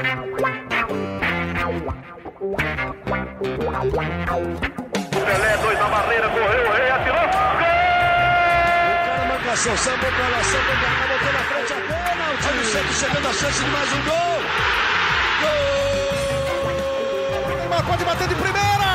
Pelé, dois na barreira, correu, o rei atirou. Gol! O cara marcação, sambou pra lá, sambou pra cá, botou na frente a. Olha o Santos chegando a chance de mais um gol. Gol! Neymar pode bater de primeira.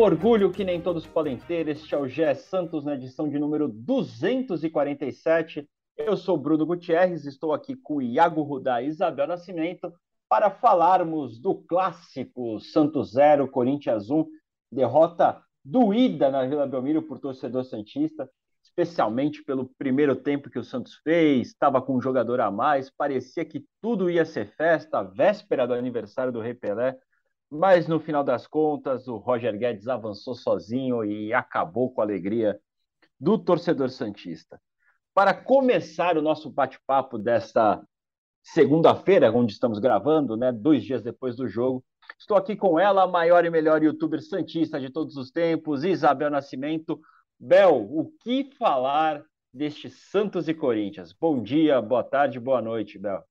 Orgulho que nem todos podem ter. Este é o GE Santos na edição de número 247. Eu sou Bruno Gutierrez, estou aqui com Iago Rudá e Isabel Nascimento para falarmos do clássico Santos 0, Corinthians 1, derrota doída na Vila Belmiro por torcedor santista, especialmente pelo primeiro tempo que o Santos fez, estava com um jogador a mais, parecia que tudo ia ser festa, véspera do aniversário do Rei Pelé, mas no final das contas o Roger Guedes avançou sozinho e acabou com a alegria do torcedor santista. Para começar o nosso bate-papo desta segunda-feira, onde estamos gravando, né, dois dias depois do jogo, estou aqui com ela, a maior e melhor youtuber santista de todos os tempos, Isabel Nascimento. Bel, o que falar deste Santos e Corinthians? Bom dia, boa tarde, boa noite, Bel.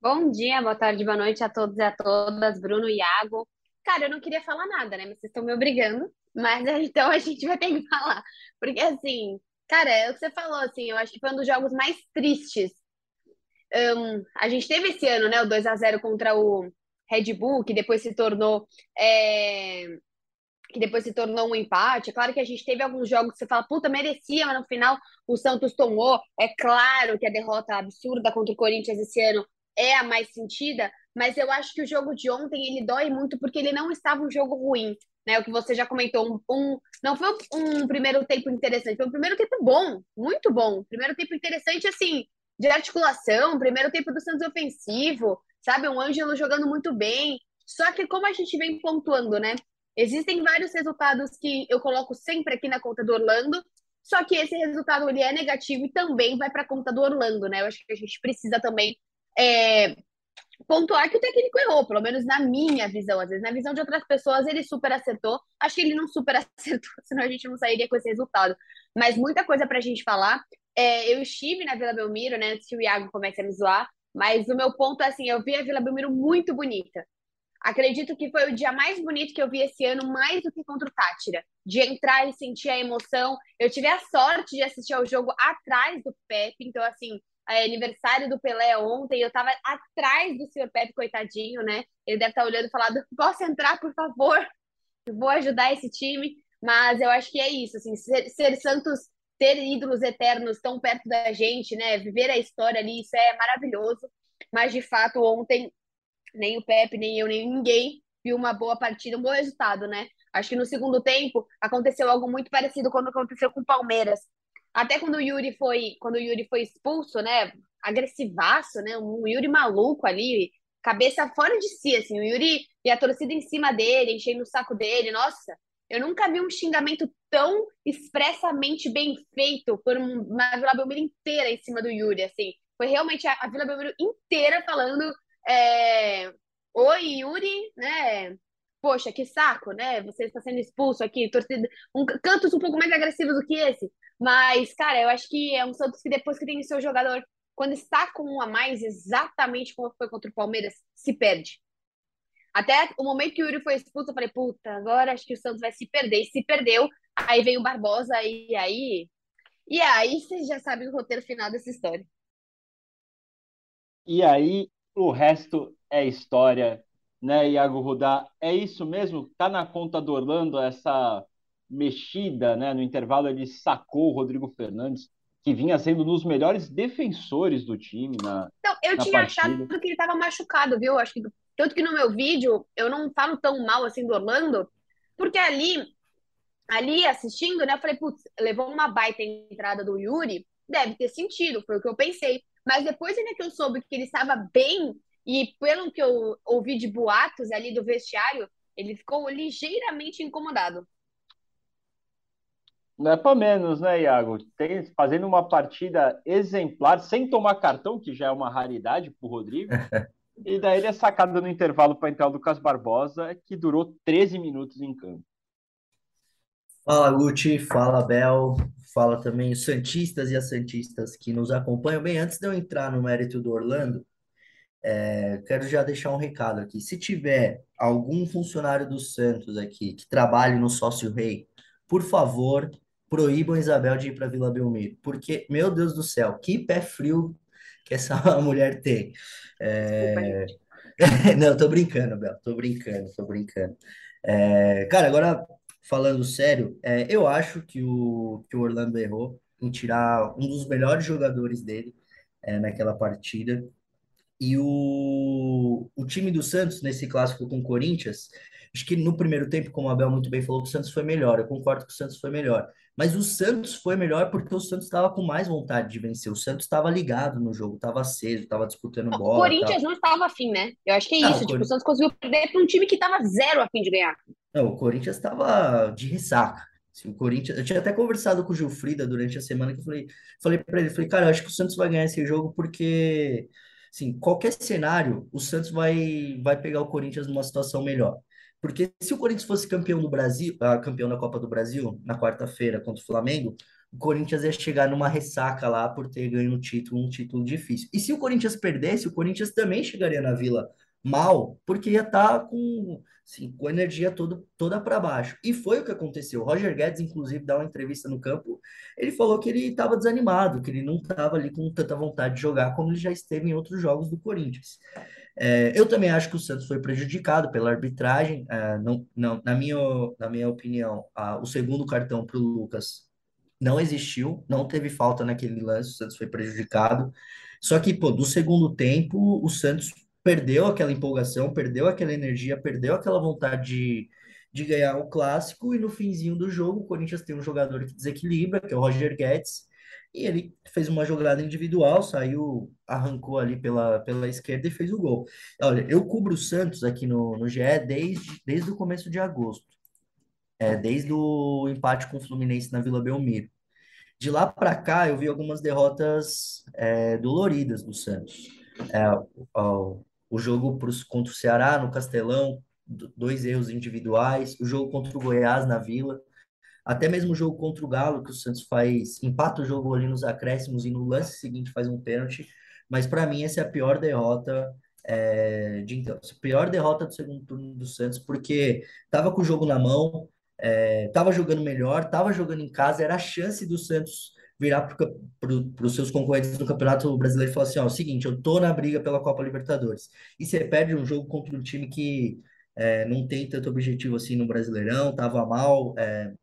Bom dia, boa tarde, boa noite a todos e a todas, Bruno e Iago. Cara, eu não queria falar nada, né? Mas vocês estão me obrigando, mas então a gente vai ter que falar. Porque assim, cara, é o que você falou, assim, eu acho que foi um dos jogos mais tristes. Um, a gente teve esse ano, né, o 2 a 0 contra o Red Bull, que depois se tornou é, que depois se tornou um empate. É claro que a gente teve alguns jogos que você fala, puta, merecia, mas no final o Santos tomou. É claro que a derrota absurda contra o Corinthians esse ano é a mais sentida, mas eu acho que o jogo de ontem ele dói muito porque ele não estava um jogo ruim, né? O que você já comentou, um, um não foi um primeiro tempo interessante, foi um primeiro tempo bom, muito bom, primeiro tempo interessante assim de articulação, primeiro tempo do Santos ofensivo, sabe, um Ângelo jogando muito bem. Só que como a gente vem pontuando, né? Existem vários resultados que eu coloco sempre aqui na conta do Orlando, só que esse resultado ele é negativo e também vai para a conta do Orlando, né? Eu acho que a gente precisa também é, pontuar que o técnico errou, pelo menos na minha visão. Às vezes, na visão de outras pessoas, ele super acertou. Acho que ele não super acertou, senão a gente não sairia com esse resultado. Mas muita coisa para a gente falar. É, eu estive na Vila Belmiro, né, antes que o Iago comece a me zoar, mas o meu ponto é assim, eu vi a Vila Belmiro muito bonita. Acredito que foi o dia mais bonito que eu vi esse ano, mais do que contra o Tátira. De entrar e sentir a emoção. Eu tive a sorte de assistir ao jogo atrás do Pepe, então, assim, é, aniversário do Pelé ontem, eu tava atrás do senhor Pepe, coitadinho, né? Ele deve estar tá olhando e falando: posso entrar, por favor? Vou ajudar esse time. Mas eu acho que é isso, assim, ser, ser Santos, ter ídolos eternos tão perto da gente, né? Viver a história ali, isso é maravilhoso. Mas de fato, ontem, nem o Pepe, nem eu, nem ninguém viu uma boa partida, um bom resultado, né? Acho que no segundo tempo aconteceu algo muito parecido quando aconteceu com o Palmeiras. Até quando o Yuri foi, quando o Yuri foi expulso, né? Agressivaço, né? Um Yuri maluco ali, cabeça fora de si, assim. O Yuri e a torcida em cima dele, enchendo o saco dele. Nossa, eu nunca vi um xingamento tão expressamente bem feito por uma Vila Belmiro inteira em cima do Yuri, assim. Foi realmente a, a Vila Belmiro inteira falando é, Oi, Yuri, né? Poxa, que saco, né? Você está sendo expulso aqui, torcida, um, cantos um pouco mais agressivos do que esse. Mas, cara, eu acho que é um Santos que depois que tem o seu jogador, quando está com um a mais, exatamente como foi contra o Palmeiras, se perde. Até o momento que o Yuri foi expulso, eu falei, puta, agora acho que o Santos vai se perder. E se perdeu, aí veio o Barbosa, e aí. E aí vocês já sabem o roteiro final dessa história. E aí o resto é história, né, Iago Rudá? É isso mesmo? Tá na conta do Orlando essa mexida, né? No intervalo ele sacou o Rodrigo Fernandes, que vinha sendo um dos melhores defensores do time na Então, eu na tinha partida. achado que ele estava machucado, viu? Acho que tanto que no meu vídeo eu não falo tão mal assim do Orlando, porque ali ali assistindo, né, eu falei, putz, levou uma baita entrada do Yuri, deve ter sentido, foi o que eu pensei. Mas depois ainda que eu soube que ele estava bem e pelo que eu ouvi de boatos ali do vestiário, ele ficou ligeiramente incomodado. Não é para menos, né, Iago? Tem, fazendo uma partida exemplar, sem tomar cartão, que já é uma raridade para o Rodrigo. E daí ele é sacado no intervalo para entrar o Lucas Barbosa, que durou 13 minutos em campo. Fala, Guti, fala, Bel, fala também os Santistas e as Santistas que nos acompanham. Bem, antes de eu entrar no mérito do Orlando, é, quero já deixar um recado aqui. Se tiver algum funcionário do Santos aqui que trabalhe no Sócio Rei, por favor, proíbam Isabel de ir para Vila Belmiro, porque, meu Deus do céu, que pé frio que essa mulher tem. É... Não, tô brincando, Bel, tô brincando, tô brincando. É... Cara, agora falando sério, é, eu acho que o, que o Orlando errou em tirar um dos melhores jogadores dele é, naquela partida. E o, o time do Santos, nesse clássico com o Corinthians, acho que no primeiro tempo, como o Abel muito bem falou, o Santos foi melhor. Eu concordo que o Santos foi melhor. Mas o Santos foi melhor porque o Santos estava com mais vontade de vencer. O Santos estava ligado no jogo, estava aceso, estava disputando bola. O Corinthians não estava afim, né? Eu acho que é isso. Não, tipo, o Santos conseguiu perder para um time que estava zero afim de ganhar. Não, o Corinthians estava de ressaca. Assim, o Corinthians, eu tinha até conversado com o Gilfrida durante a semana que eu falei, falei para ele, falei, cara, eu acho que o Santos vai ganhar esse jogo porque, assim, qualquer cenário, o Santos vai vai pegar o Corinthians numa situação melhor. Porque se o Corinthians fosse campeão do Brasil, ah, campeão da Copa do Brasil, na quarta-feira contra o Flamengo, o Corinthians ia chegar numa ressaca lá por ter ganho um título, um título difícil. E se o Corinthians perdesse, o Corinthians também chegaria na Vila mal, porque ia estar tá com, assim, com a energia todo, toda para baixo. E foi o que aconteceu. O Roger Guedes, inclusive, dá uma entrevista no campo, ele falou que ele estava desanimado, que ele não estava ali com tanta vontade de jogar como ele já esteve em outros jogos do Corinthians. É, eu também acho que o Santos foi prejudicado pela arbitragem. É, não, não, na, minha, na minha opinião, a, o segundo cartão para o Lucas não existiu, não teve falta naquele lance, o Santos foi prejudicado. Só que, pô, do segundo tempo, o Santos perdeu aquela empolgação, perdeu aquela energia, perdeu aquela vontade de, de ganhar o clássico, e no finzinho do jogo, o Corinthians tem um jogador que desequilibra, que é o Roger Guedes, e ele fez uma jogada individual, saiu, arrancou ali pela, pela esquerda e fez o gol. Olha, eu cubro o Santos aqui no, no GE desde, desde o começo de agosto, é, desde o empate com o Fluminense na Vila Belmiro. De lá para cá, eu vi algumas derrotas é, doloridas do Santos. É, o, o jogo pros, contra o Ceará no Castelão, dois erros individuais. O jogo contra o Goiás na Vila, até mesmo o jogo contra o Galo, que o Santos faz, empata o jogo ali nos acréscimos e no lance seguinte faz um pênalti. Mas para mim essa é a pior derrota é, de então, a pior derrota do segundo turno do Santos, porque tava com o jogo na mão, é, tava jogando melhor, tava jogando em casa, era a chance do Santos virar para os seus concorrentes no Campeonato Brasileiro e falar assim, ó, é o seguinte, eu tô na briga pela Copa Libertadores. E você perde um jogo contra um time que é, não tem tanto objetivo assim no Brasileirão, tava mal, é,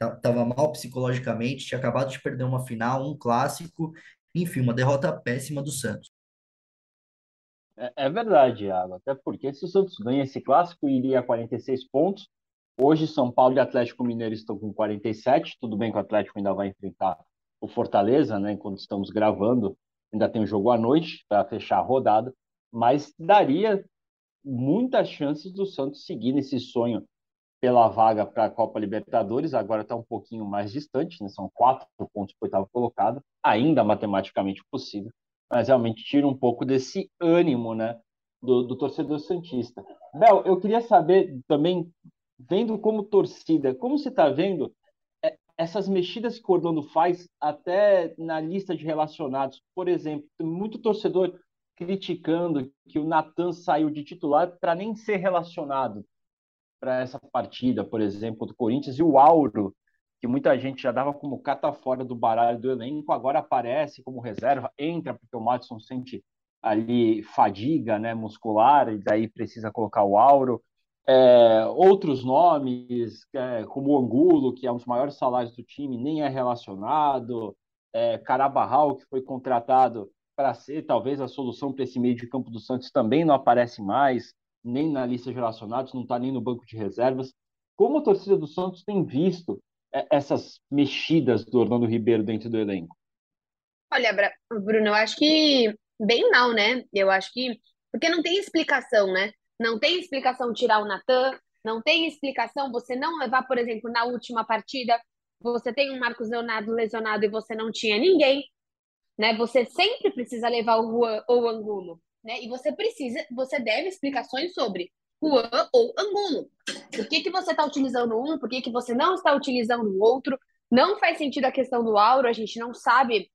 estava mal psicologicamente, tinha acabado de perder uma final, um clássico, enfim, uma derrota péssima do Santos. É, é verdade, Iago, até porque se o Santos ganha esse clássico, iria a 46 pontos. Hoje, São Paulo e Atlético Mineiro estão com 47. Tudo bem que o Atlético ainda vai enfrentar o Fortaleza, né? Enquanto estamos gravando, ainda tem um jogo à noite para fechar a rodada, mas daria muitas chances do Santos seguir nesse sonho pela vaga para a Copa Libertadores, agora está um pouquinho mais distante, né? são quatro pontos para oitavo colocado, ainda matematicamente possível, mas realmente tira um pouco desse ânimo né, do, do torcedor Santista. Bel, eu queria saber também, vendo como torcida, como você está vendo é, essas mexidas que o Orlando faz até na lista de relacionados? Por exemplo, tem muito torcedor criticando que o Natan saiu de titular para nem ser relacionado para essa partida, por exemplo, do Corinthians, e o Auro, que muita gente já dava como cata fora do baralho do elenco, agora aparece como reserva, entra porque o Madison sente ali fadiga né, muscular, e daí precisa colocar o Auro. É, outros nomes, é, como o Angulo, que é um dos maiores salários do time, nem é relacionado. É, Carabarral, que foi contratado para ser talvez a solução para esse meio de campo do Santos, também não aparece mais nem na lista de relacionados, não está nem no banco de reservas. Como a torcida do Santos tem visto é, essas mexidas do Orlando Ribeiro dentro do elenco? Olha, Bruno, eu acho que bem mal, né? Eu acho que. Porque não tem explicação, né? Não tem explicação tirar o Natan, não tem explicação você não levar, por exemplo, na última partida, você tem um Marcos Leonardo lesionado e você não tinha ninguém, né? Você sempre precisa levar o Juan ou o Angulo. né? E você precisa, você deve explicações sobre Juan ou Angulo. Por que, que você está utilizando um, por que, que você não está utilizando o outro? Não faz sentido a questão do Auro, a gente não sabe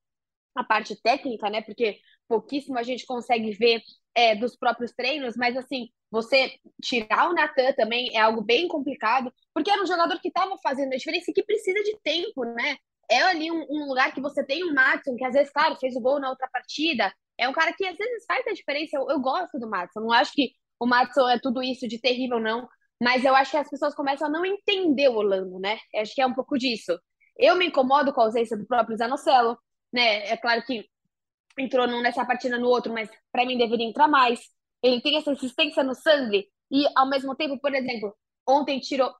a parte técnica, né? Porque pouquíssimo a gente consegue ver é, dos próprios treinos, mas assim, você tirar o Natan também é algo bem complicado, porque era um jogador que estava fazendo a diferença e que precisa de tempo, né? É ali um, um lugar que você tem o Matson, que às vezes, claro, fez o gol na outra partida, é um cara que às vezes faz a diferença. Eu, eu gosto do Matson, não acho que o Matson é tudo isso de terrível, não, mas eu acho que as pessoas começam a não entender o Orlando, né? Eu acho que é um pouco disso. Eu me incomodo com a ausência do próprio Zanocelo, né? É claro que entrou num nessa partida no outro, mas para mim deveria entrar mais. Ele tem essa insistência no sangue e ao mesmo tempo, por exemplo, ontem tirou,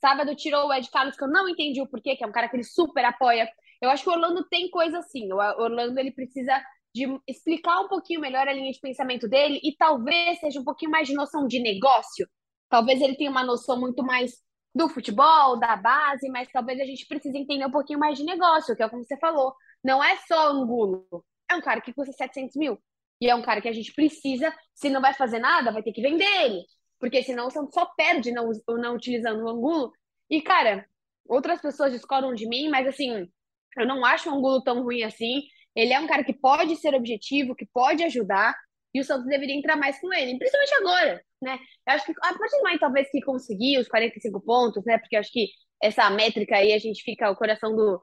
sábado tirou o Ed Carlos que eu não entendi o porquê, que é um cara que ele super apoia. Eu acho que o Orlando tem coisa assim. O Orlando ele precisa de explicar um pouquinho melhor a linha de pensamento dele e talvez seja um pouquinho mais de noção de negócio. Talvez ele tenha uma noção muito mais do futebol, da base, mas talvez a gente precise entender um pouquinho mais de negócio, que é como você falou. Não é só Angulo, é um cara que custa 700 mil. E é um cara que a gente precisa, se não vai fazer nada, vai ter que vender ele. Porque senão você só perde não, não utilizando o Angulo. E, cara, outras pessoas discordam de mim, mas assim, eu não acho o Angulo tão ruim assim. Ele é um cara que pode ser objetivo, que pode ajudar, e o Santos deveria entrar mais com ele, principalmente agora, né? Eu acho que a partir do momento, talvez, que conseguir os 45 pontos, né? Porque eu acho que essa métrica aí, a gente fica, o coração do,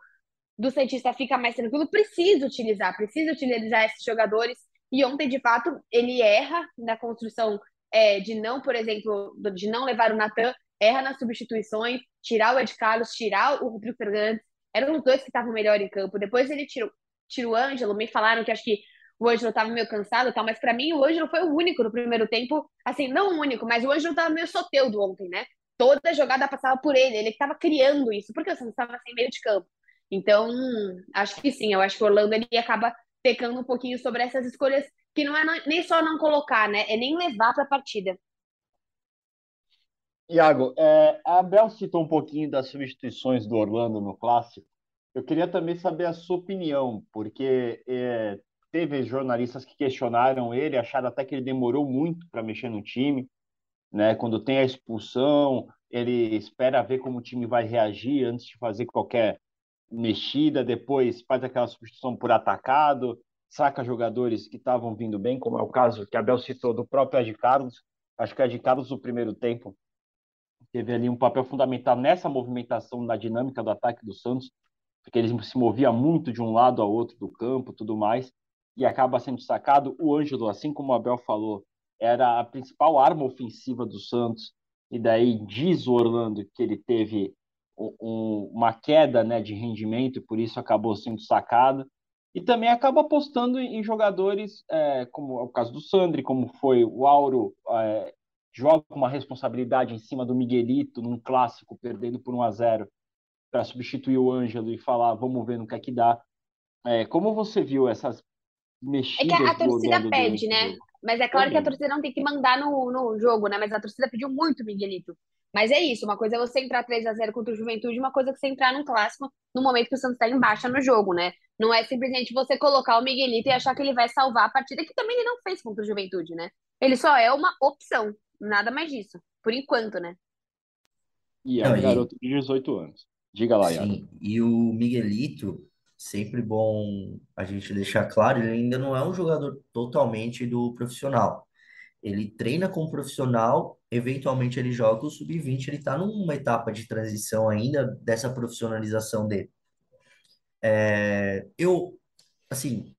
do Santista fica mais tranquilo, precisa utilizar, precisa utilizar esses jogadores. E ontem, de fato, ele erra na construção é, de não, por exemplo, de não levar o Natan, erra nas substituições, tirar o Ed Carlos, tirar o Rodrigo Fernandes. Eram os dois que estavam melhor em campo. Depois ele tirou, tirou o Ângelo, me falaram que acho que o Ângelo estava meio cansado tal, mas para mim o Ângelo foi o único no primeiro tempo, assim, não o único, mas o Ângelo estava meio soteudo ontem, né? Toda jogada passava por ele, ele estava criando isso, porque o Santos estava sem meio de campo. Então, acho que sim, eu acho que o Orlando ele acaba pecando um pouquinho sobre essas escolhas que não é nem só não colocar, né? É nem levar para a partida. Iago, é, a Abel citou um pouquinho das substituições do Orlando no clássico. Eu queria também saber a sua opinião, porque é, teve jornalistas que questionaram ele, acharam até que ele demorou muito para mexer no time, né? Quando tem a expulsão, ele espera ver como o time vai reagir antes de fazer qualquer mexida, depois faz aquela substituição por atacado, saca jogadores que estavam vindo bem, como é o caso que a Bel citou do próprio Ed Carlos. Acho que o Ed Carlos, no primeiro tempo, teve ali um papel fundamental nessa movimentação da dinâmica do ataque do Santos, porque ele se movia muito de um lado ao outro do campo, tudo mais, e acaba sendo sacado. O Ângelo, assim como a Bel falou, era a principal arma ofensiva do Santos, e daí diz o Orlando que ele teve uma queda né, de rendimento e por isso acabou sendo sacado. E também acaba apostando em jogadores, é, como é o caso do Sandri, como foi o Auro, é, joga uma responsabilidade em cima do Miguelito num clássico, perdendo por 1 a 0 para substituir o Ângelo e falar, vamos ver no que é que dá. É, como você viu essas mexidas? É que a torcida pede, né? Mas é claro que a torcida não tem que mandar no, no jogo, né? Mas a torcida pediu muito o Miguelito. Mas é isso, uma coisa é você entrar 3 a 0 contra o Juventude, uma coisa é você entrar num clássico no momento que o Santos está em baixa no jogo, né? Não é simplesmente você colocar o Miguelito e achar que ele vai salvar a partida, que também ele não fez contra o Juventude, né? Ele só é uma opção, nada mais disso, por enquanto, né? E é um garoto de 18 anos. Diga lá, Iago. Sim, e o Miguelito, sempre bom a gente deixar claro, ele ainda não é um jogador totalmente do profissional. Ele treina como profissional, eventualmente ele joga o sub-20, ele está numa etapa de transição ainda dessa profissionalização dele. É, eu, assim,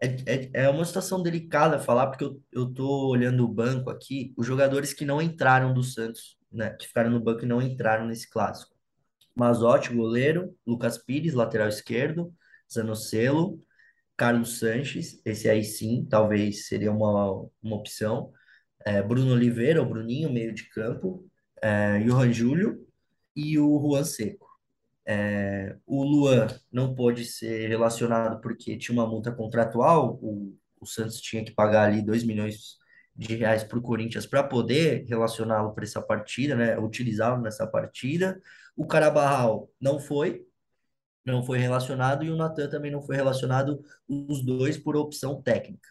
é, é, é uma situação delicada falar, porque eu, tô olhando o banco aqui, os jogadores que não entraram do Santos, né, que ficaram no banco e não entraram nesse clássico. Mazotti, goleiro, Lucas Pires, lateral esquerdo, Zanocelo, Carlos Sanches, esse aí sim, talvez seria uma, uma opção. É, Bruno Oliveira, o Bruninho, meio de campo. É, Johan Júlio e o Juan Seco. É, o Luan não pôde ser relacionado porque tinha uma multa contratual. O, o Santos tinha que pagar ali 2 milhões de reais para o Corinthians para poder relacioná-lo para essa partida, né? Utilizá-lo nessa partida. O Carabarral não foi, não foi relacionado e o Natan também não foi relacionado, os dois por opção técnica.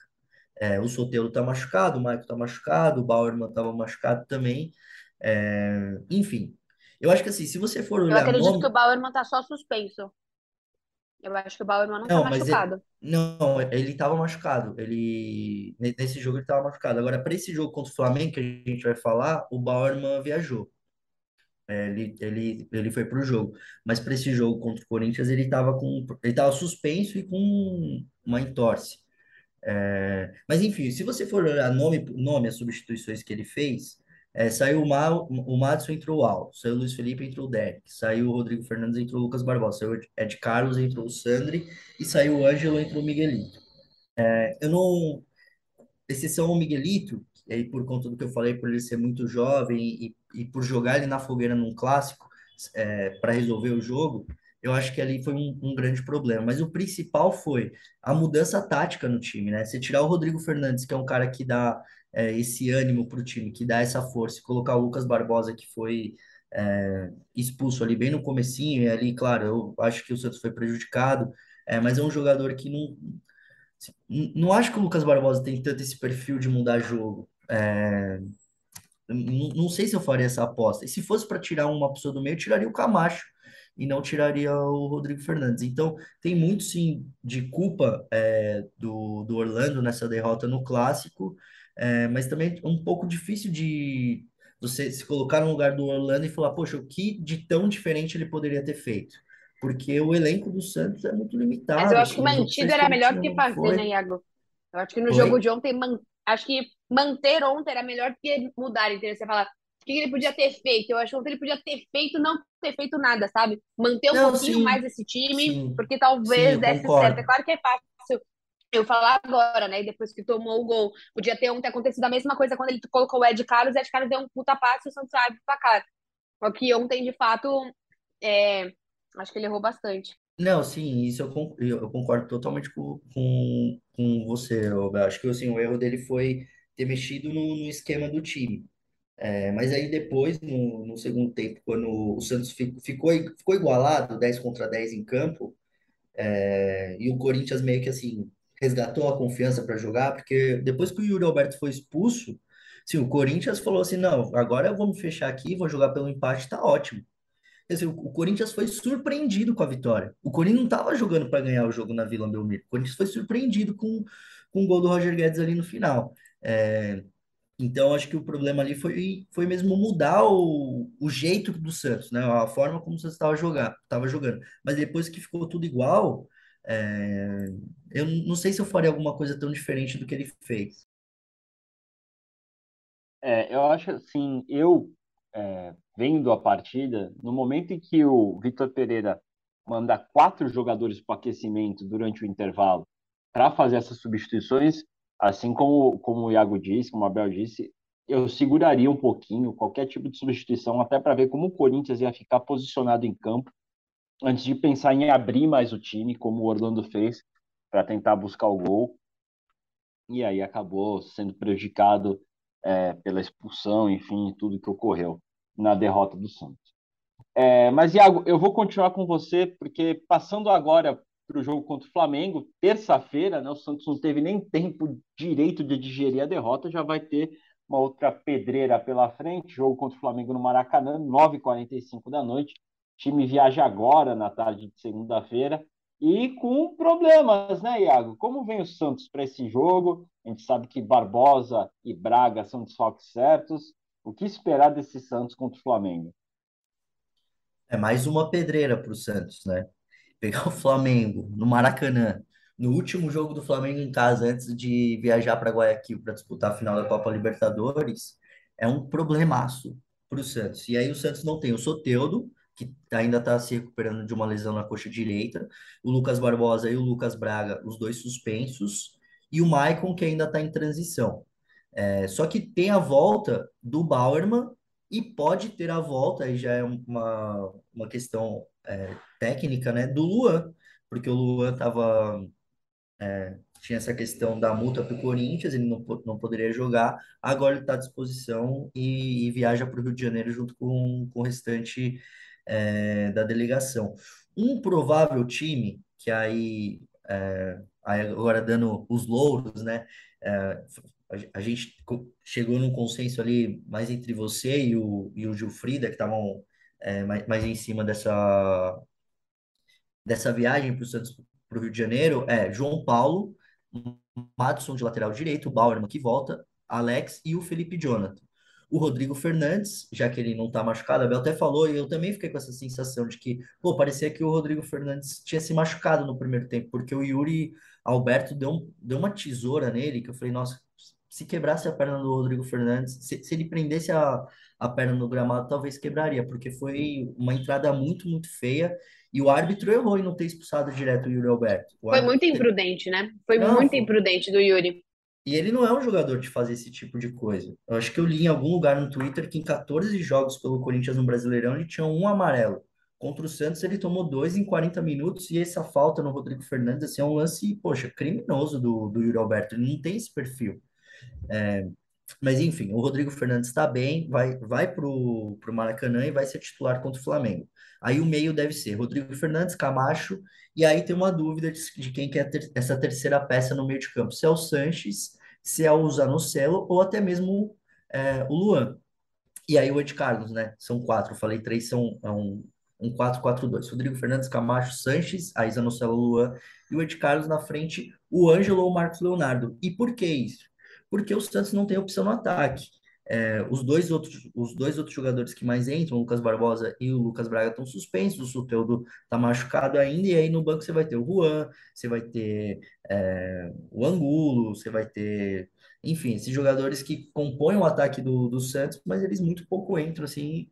É, o Soteldo tá machucado, o Maicon tá machucado, o Bauerman tava machucado também. É, enfim, eu acho que assim, se você for Eu olhar acredito que nome. o Bauerman tá só suspenso. Eu acho que o Bauerman não tá Não, mas ele, machucado. não, ele tava machucado. Ele ne- nesse jogo ele tava machucado. Agora, para esse jogo contra o Flamengo que a gente vai falar, o Bauerman viajou. É, ele, ele, ele foi pro jogo. Mas para esse jogo contra o Corinthians, ele tava com ele tava suspenso e com uma entorse. É, mas enfim, se você for olhar nome, nome as substituições que ele fez, é, saiu o, Ma, o Madison, entrou o Al, saiu o Luiz Felipe, entrou o Derek, saiu o Rodrigo Fernandes, entrou o Lucas Barbosa, saiu o Ed Carlos, entrou o Sandri, e saiu o Ângelo, entrou o Miguelito. É, eu não, exceção ao Miguelito, aí por conta do que eu falei, por ele ser muito jovem e, e por jogar ele na fogueira num clássico, é, para resolver o jogo, eu acho que ali foi um, um grande problema. Mas o principal foi a mudança tática no time, né? Você tirar o Rodrigo Fernandes, que é um cara que dá é, esse ânimo para o time, que dá essa força, e colocar o Lucas Barbosa, que foi é, expulso ali bem no comecinho, e ali, claro, eu acho que o Santos foi prejudicado, é, mas é um jogador que não Não acho que o Lucas Barbosa tem tanto esse perfil de mudar jogo. É, não sei se eu faria essa aposta. E se fosse para tirar uma pessoa do meio, eu tiraria o Camacho e não tiraria o Rodrigo Fernandes. Então, tem muito sim de culpa é, do, do Orlando nessa derrota no clássico, é, mas também é um pouco difícil de você se colocar no lugar do Orlando e falar, poxa, o que de tão diferente ele poderia ter feito? Porque o elenco do Santos é muito Mas eu limitado. acho que Os mantido era melhor do que fazer, né, foi. Iago? Eu acho que no jogo Foi? de ontem, man- acho que manter ontem era melhor do que mudar, entendeu? Você fala, o que ele podia ter feito? Eu acho que ontem ele podia ter feito, não ter feito nada, sabe? Manter um Não, pouquinho mais sim, esse time, sim, porque sim, talvez eu desse certo. É concordo. claro que é fácil eu falar agora, né? Depois que tomou o gol. Podia ter ontem acontecido a mesma coisa quando ele colocou o Ed Carlos, o Ed Carlos deu um puta passe e o Santos abre pra cá. Só que ontem, de fato, é, acho que ele errou bastante. Não, sim, isso eu, con- eu eu concordo totalmente com, com, com você, Roberto. Acho que assim, o erro dele foi ter mexido no, no esquema do time. É, mas aí depois, no, no segundo tempo, quando o Santos fi- ficou, ficou igualado, 10 contra 10 em campo, é, e o Corinthians meio que assim, resgatou a confiança para jogar, porque depois que o Yuri Alberto foi expulso, assim, o Corinthians falou assim, não, agora me fechar aqui, vou jogar pelo empate, tá ótimo. O Corinthians foi surpreendido com a vitória. O Corinthians não estava jogando para ganhar o jogo na Vila Belmiro. O Corinthians foi surpreendido com, com o gol do Roger Guedes ali no final. É, então, acho que o problema ali foi, foi mesmo mudar o, o jeito do Santos, né? A forma como o Santos estava jogar, tava jogando. Mas depois que ficou tudo igual, é, eu não sei se eu faria alguma coisa tão diferente do que ele fez. É, eu acho assim, eu é, vendo a partida, no momento em que o Vitor Pereira manda quatro jogadores para o aquecimento durante o intervalo para fazer essas substituições, assim como, como o Iago disse, como o Abel disse, eu seguraria um pouquinho qualquer tipo de substituição, até para ver como o Corinthians ia ficar posicionado em campo, antes de pensar em abrir mais o time, como o Orlando fez, para tentar buscar o gol e aí acabou sendo prejudicado é, pela expulsão, enfim, tudo que ocorreu na derrota do Santos. É, mas, Iago, eu vou continuar com você, porque passando agora para o jogo contra o Flamengo, terça-feira, né, o Santos não teve nem tempo direito de digerir a derrota, já vai ter uma outra pedreira pela frente, jogo contra o Flamengo no Maracanã, 9h45 da noite. O time viaja agora, na tarde de segunda-feira, e com problemas, né, Iago? Como vem o Santos para esse jogo? A gente sabe que Barbosa e Braga são desfalques certos. O que esperar desse Santos contra o Flamengo? É mais uma pedreira para o Santos, né? Pegar o Flamengo no Maracanã, no último jogo do Flamengo em casa, antes de viajar para Guayaquil para disputar a final da Copa Libertadores, é um problemaço para o Santos. E aí o Santos não tem o Soteldo, que ainda está se recuperando de uma lesão na coxa direita, o Lucas Barbosa e o Lucas Braga, os dois suspensos, e o Maicon, que ainda está em transição. É, só que tem a volta do Bauerman e pode ter a volta, aí já é uma, uma questão é, técnica, né, do Luan, porque o Luan tava, é, tinha essa questão da multa para o Corinthians, ele não, não poderia jogar, agora ele está à disposição e, e viaja para o Rio de Janeiro junto com, com o restante é, da delegação. Um provável time, que aí é, agora dando os louros, né? É, a gente chegou num consenso ali mais entre você e o, e o Gilfrida, que estavam é, mais, mais em cima dessa, dessa viagem para o Santos para o Rio de Janeiro, é João Paulo, Madison de lateral direito, o Bauerman que volta, Alex e o Felipe Jonathan. O Rodrigo Fernandes, já que ele não tá machucado, a Bel até falou, e eu também fiquei com essa sensação de que, pô, parecia que o Rodrigo Fernandes tinha se machucado no primeiro tempo, porque o Yuri Alberto deu, deu uma tesoura nele, que eu falei, nossa, se quebrasse a perna do Rodrigo Fernandes, se, se ele prendesse a, a perna no gramado, talvez quebraria, porque foi uma entrada muito, muito feia, e o árbitro errou em não ter expulsado direto o Yuri Alberto. O foi muito imprudente, né? Foi não, muito foi... imprudente do Yuri. E ele não é um jogador de fazer esse tipo de coisa. Eu acho que eu li em algum lugar no Twitter que em 14 jogos pelo Corinthians no Brasileirão ele tinha um amarelo. Contra o Santos ele tomou dois em 40 minutos e essa falta no Rodrigo Fernandes assim, é um lance, poxa, criminoso do, do Yuri Alberto. Ele não tem esse perfil. É, mas enfim, o Rodrigo Fernandes está bem, vai, vai para o Maracanã e vai ser titular contra o Flamengo. Aí o meio deve ser Rodrigo Fernandes, Camacho, e aí tem uma dúvida de, de quem quer ter essa terceira peça no meio de campo, se é o Sanches, se é o Zanocelo ou até mesmo é, o Luan. E aí o Ed Carlos, né? São quatro, eu falei três, são é um, um 4-4-2. Rodrigo Fernandes, Camacho, Sanches, aí Zanocelo, Luan e o Ed Carlos na frente, o Ângelo ou o Marcos Leonardo. E por que isso? Porque o Santos não tem opção no ataque. É, os, dois outros, os dois outros jogadores que mais entram, o Lucas Barbosa e o Lucas Braga, estão suspensos, o Soteudo está machucado ainda, e aí no banco você vai ter o Juan, você vai ter é, o Angulo, você vai ter, enfim, esses jogadores que compõem o ataque do, do Santos, mas eles muito pouco entram, assim,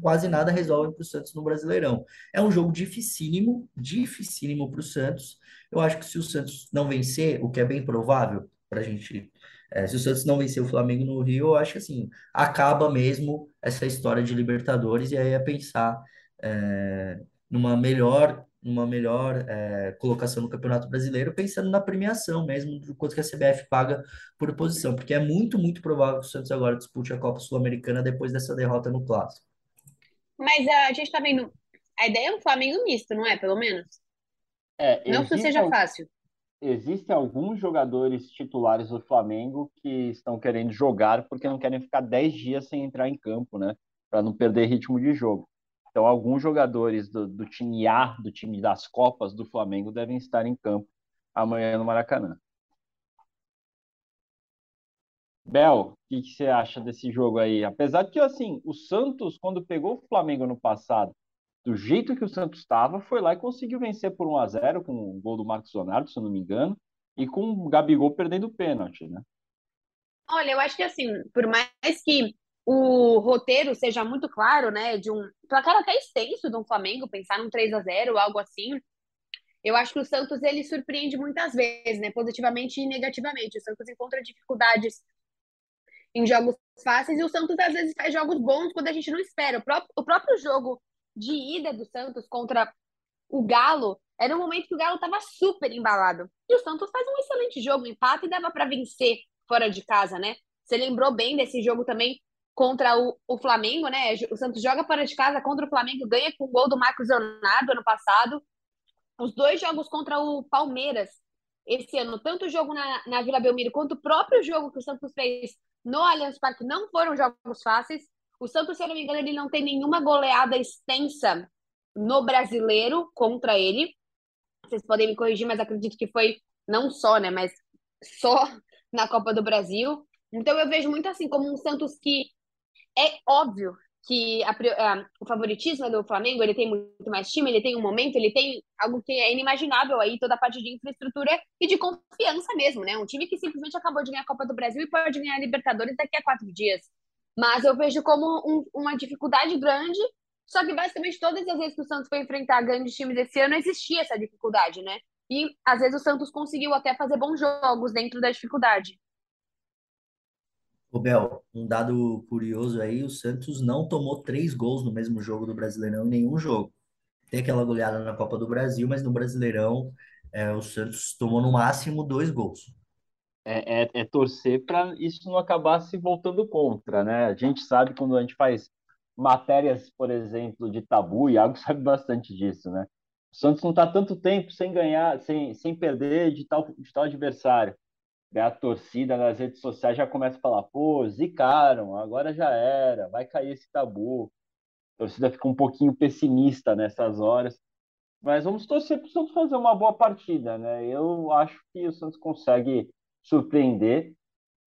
quase nada resolvem para o Santos no Brasileirão. É um jogo dificílimo, dificílimo para o Santos. Eu acho que se o Santos não vencer, o que é bem provável para a gente é, se o Santos não vencer o Flamengo no Rio, eu acho que assim, acaba mesmo essa história de Libertadores e aí é pensar é, numa melhor, numa melhor é, colocação no Campeonato Brasileiro, pensando na premiação mesmo, do quanto que a CBF paga por posição, porque é muito, muito provável que o Santos agora dispute a Copa Sul-Americana depois dessa derrota no Clássico. Mas a gente tá vendo, a ideia é um Flamengo misto, não é? Pelo menos. É, não que seja fácil existem alguns jogadores titulares do Flamengo que estão querendo jogar porque não querem ficar 10 dias sem entrar em campo, né? Para não perder ritmo de jogo. Então, alguns jogadores do, do, time A, do time das Copas do Flamengo, devem estar em campo amanhã no Maracanã. Bel, o que, que você acha desse jogo aí? Apesar que, assim, o Santos, quando pegou o Flamengo no passado do jeito que o Santos estava, foi lá e conseguiu vencer por 1 a 0 com o gol do Marcos Leonardo, se eu não me engano, e com o Gabigol perdendo o pênalti, né? Olha, eu acho que assim, por mais que o roteiro seja muito claro, né, de um placar até extenso de um Flamengo, pensar num 3 a 0 algo assim, eu acho que o Santos ele surpreende muitas vezes, né, positivamente e negativamente. O Santos encontra dificuldades em jogos fáceis e o Santos às vezes faz jogos bons quando a gente não espera. O próprio, o próprio jogo de ida do Santos contra o Galo, era um momento que o Galo estava super embalado. E o Santos faz um excelente jogo, empate e dava para vencer fora de casa, né? Você lembrou bem desse jogo também contra o, o Flamengo, né? O Santos joga fora de casa contra o Flamengo, ganha com o gol do Marcos Leonardo ano passado. Os dois jogos contra o Palmeiras esse ano, tanto o jogo na, na Vila Belmiro quanto o próprio jogo que o Santos fez no Allianz Parque, não foram jogos fáceis. O Santos, se eu não me engano, ele não tem nenhuma goleada extensa no brasileiro contra ele. Vocês podem me corrigir, mas acredito que foi não só, né, mas só na Copa do Brasil. Então eu vejo muito assim como um Santos que é óbvio que a, a, o favoritismo é do Flamengo, ele tem muito mais time, ele tem um momento, ele tem algo que é inimaginável aí, toda a parte de infraestrutura e de confiança mesmo, né? Um time que simplesmente acabou de ganhar a Copa do Brasil e pode ganhar a Libertadores daqui a quatro dias. Mas eu vejo como um, uma dificuldade grande. Só que basicamente todas as vezes que o Santos foi enfrentar grandes times esse ano, existia essa dificuldade, né? E às vezes o Santos conseguiu até fazer bons jogos dentro da dificuldade. Bel, um dado curioso aí, o Santos não tomou três gols no mesmo jogo do Brasileirão em nenhum jogo. Tem aquela goleada na Copa do Brasil, mas no Brasileirão é, o Santos tomou no máximo dois gols é, é, é torcer para isso não acabar se voltando contra, né? A gente sabe quando a gente faz matérias, por exemplo, de tabu, e Iago sabe bastante disso, né? O Santos não está tanto tempo sem ganhar, sem, sem perder de tal, de tal adversário. A torcida nas redes sociais já começa a falar: pô, zicaram, agora já era, vai cair esse tabu. A torcida fica um pouquinho pessimista nessas horas. Mas vamos torcer para o Santos fazer uma boa partida, né? Eu acho que o Santos consegue surpreender.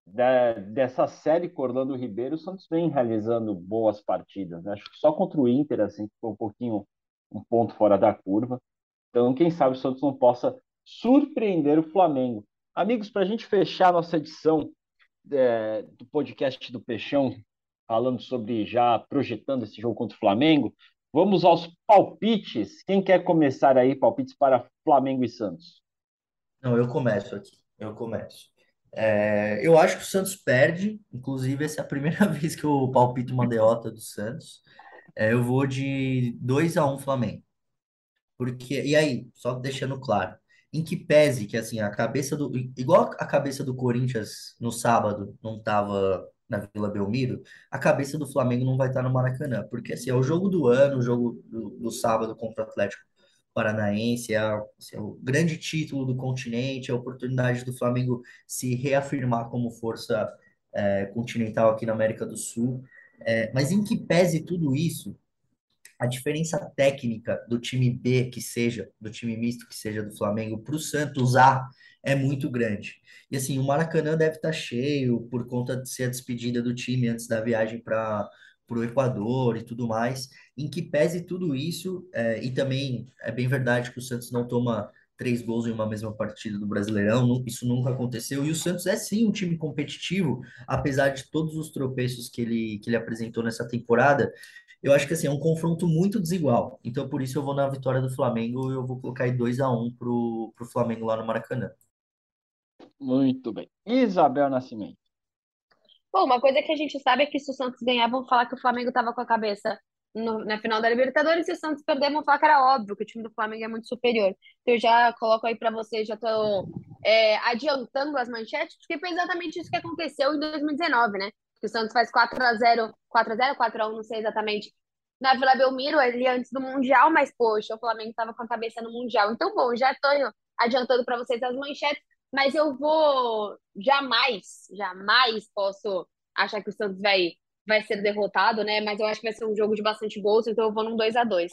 Da, dessa série com Orlando Ribeiro, o Santos vem realizando boas partidas. Né? Acho que só contra o Inter, assim, ficou um pouquinho um ponto fora da curva. Então, quem sabe o Santos não possa surpreender o Flamengo. Amigos, para a gente fechar nossa edição é, do podcast do Peixão, falando sobre já projetando esse jogo contra o Flamengo, vamos aos palpites. Quem quer começar aí, palpites para Flamengo e Santos? Não, eu começo aqui. Eu começo. É, eu acho que o Santos perde, inclusive essa é a primeira vez que eu palpito uma derrota do Santos. É, eu vou de 2 a 1 Flamengo. Porque, e aí, só deixando claro, em que pese que assim, a cabeça do. Igual a cabeça do Corinthians no sábado não estava na Vila Belmiro, a cabeça do Flamengo não vai estar no Maracanã. Porque assim, é o jogo do ano, o jogo do, do sábado contra o Atlético Paranaense, é, assim, é, o grande título do continente, a oportunidade do Flamengo se reafirmar como força é, continental aqui na América do Sul. É, mas em que pese tudo isso, a diferença técnica do time B que seja, do time misto que seja do Flamengo para o Santos A é muito grande. E assim, o Maracanã deve estar tá cheio por conta de ser a despedida do time antes da viagem para o Equador e tudo mais. Em que pese tudo isso, é, e também é bem verdade que o Santos não toma três gols em uma mesma partida do Brasileirão, isso nunca aconteceu. E o Santos é sim um time competitivo, apesar de todos os tropeços que ele, que ele apresentou nessa temporada. Eu acho que assim, é um confronto muito desigual. Então, por isso, eu vou na vitória do Flamengo. Eu vou colocar aí 2 a 1 pro, pro Flamengo lá no Maracanã. Muito bem. Isabel Nascimento. Bom, uma coisa que a gente sabe é que se o Santos ganhar, vão falar que o Flamengo estava com a cabeça no, na final da Libertadores, e o Santos perder, vão falar que era óbvio que o time do Flamengo é muito superior. Então, eu já coloco aí para vocês, já estou é, adiantando as manchetes, porque foi exatamente isso que aconteceu em 2019, né? que o Santos faz 4 a 0 4 a 0 4 a 1 não sei exatamente, na Vila Belmiro, ali antes do Mundial, mas, poxa, o Flamengo estava com a cabeça no Mundial. Então, bom, já estou adiantando para vocês as manchetes, mas eu vou jamais, jamais posso achar que o Santos vai, vai ser derrotado, né? Mas eu acho que vai ser um jogo de bastante gols, então eu vou num 2 a 2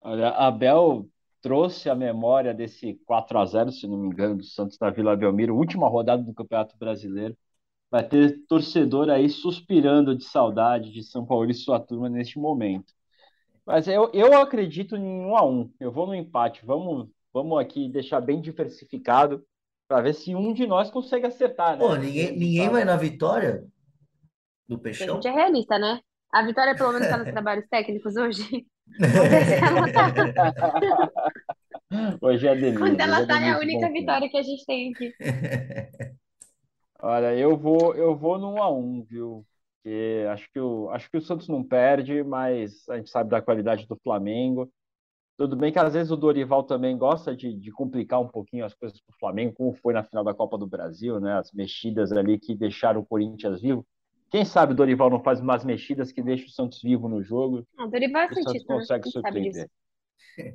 Olha, Abel trouxe a memória desse 4 a 0 se não me engano, do Santos na Vila Belmiro, última rodada do Campeonato Brasileiro. Vai ter torcedor aí suspirando de saudade de São Paulo e sua turma neste momento. Mas eu, eu acredito em um a um. Eu vou no empate. Vamos, vamos aqui deixar bem diversificado para ver se um de nós consegue acertar, né? Pô, ninguém, ninguém vai na vitória do Peixão? A gente é realista, né? A vitória pelo menos está nos trabalhos técnicos hoje. hoje é delícia. Quando ela tá, é a única vitória que a gente tem aqui. Olha, eu vou, eu vou no 1 a 1, viu? Porque acho que o, acho que o Santos não perde, mas a gente sabe da qualidade do Flamengo. Tudo bem que às vezes o Dorival também gosta de, de complicar um pouquinho as coisas para o Flamengo, como foi na final da Copa do Brasil, né? As mexidas ali que deixaram o Corinthians vivo. Quem sabe o Dorival não faz umas mexidas que deixam o Santos vivo no jogo. Ah, o Dorival é o Santos né? consegue surpreender.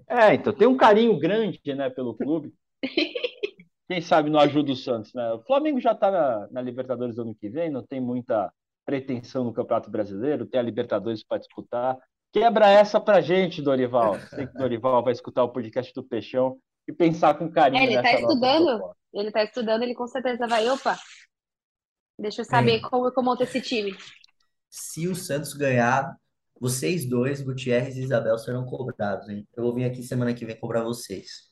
É, então tem um carinho grande, né, pelo clube. Quem sabe não ajuda o Santos, né? O Flamengo já está na, na Libertadores ano que vem, não tem muita pretensão no Campeonato Brasileiro, tem a Libertadores para disputar. Quebra essa pra gente, Dorival. Sei que o Dorival vai escutar o podcast do Peixão e pensar com carinho É, ele tá estudando. proposta. Ele tá estudando, ele com certeza vai. Opa, deixa eu saber Bem, como eu monto esse time. se o Santos ganhar, vocês dois, Gutierrez e Isabel, serão cobrados, hein? Eu vou vir aqui semana que vem cobrar vocês.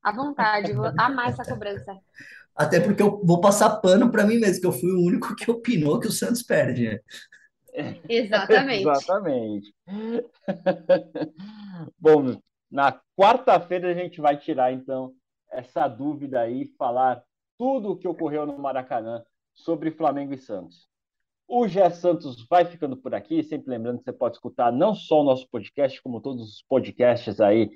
À vontade, vou amar essa cobrança. Até porque eu vou passar pano para mim mesmo, que eu fui o único que opinou que o Santos perde, né? Exatamente. Exatamente. Bom, na quarta-feira a gente vai tirar então essa dúvida aí, falar tudo o que ocorreu no Maracanã sobre Flamengo e Santos. O Gé Santos vai ficando por aqui, sempre lembrando que você pode escutar não só o nosso podcast, como todos os podcasts aí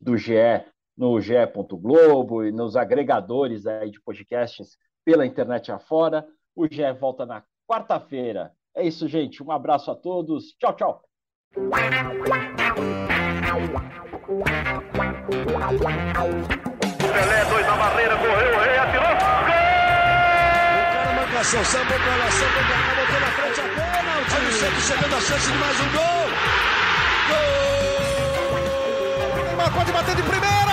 do GE no GE. Globo e nos agregadores aí de podcasts pela internet afora. O GE volta na quarta-feira. É isso, gente. Um abraço a todos. Tchau, tchau. Pelé, dois na barreira, correu, o rei atirou. Gol! O cara manca a ação, samba com ela, samba com ela, botou na frente a pênalti. Olha o Santos chegando a chance de mais um gol. Gol! Neymar pode bater de primeira.